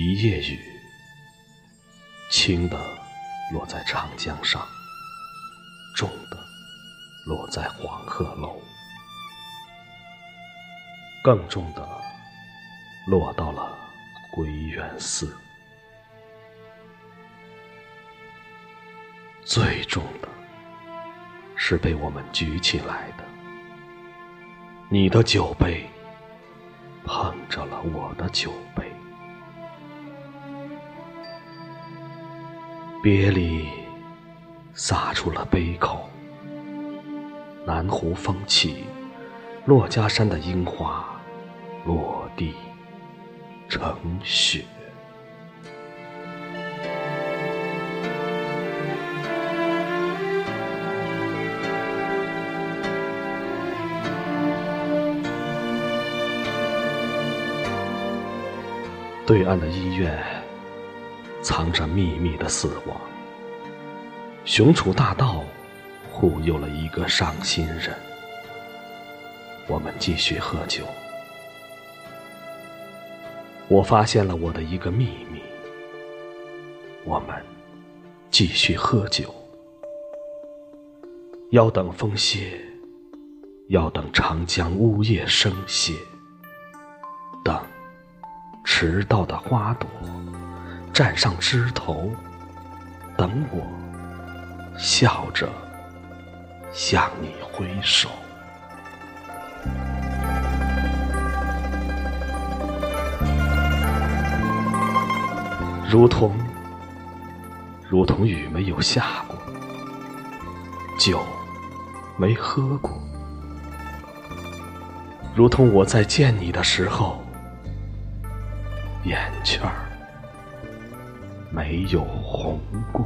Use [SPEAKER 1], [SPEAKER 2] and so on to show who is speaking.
[SPEAKER 1] 一夜雨，轻的落在长江上，重的落在黄鹤楼，更重的落到了归元寺，最重的是被我们举起来的。你的酒杯碰着了我的酒杯。别离洒出了杯口，南湖风起，珞珈山的樱花落地成雪。对岸的医院。藏着秘密的死亡，雄楚大道忽悠了一个伤心人。我们继续喝酒，我发现了我的一个秘密。我们继续喝酒，要等风歇，要等长江呜咽声歇，等迟到的花朵。站上枝头，等我笑着向你挥手，如同如同雨没有下过，酒没喝过，如同我在见你的时候，眼圈。没有红过。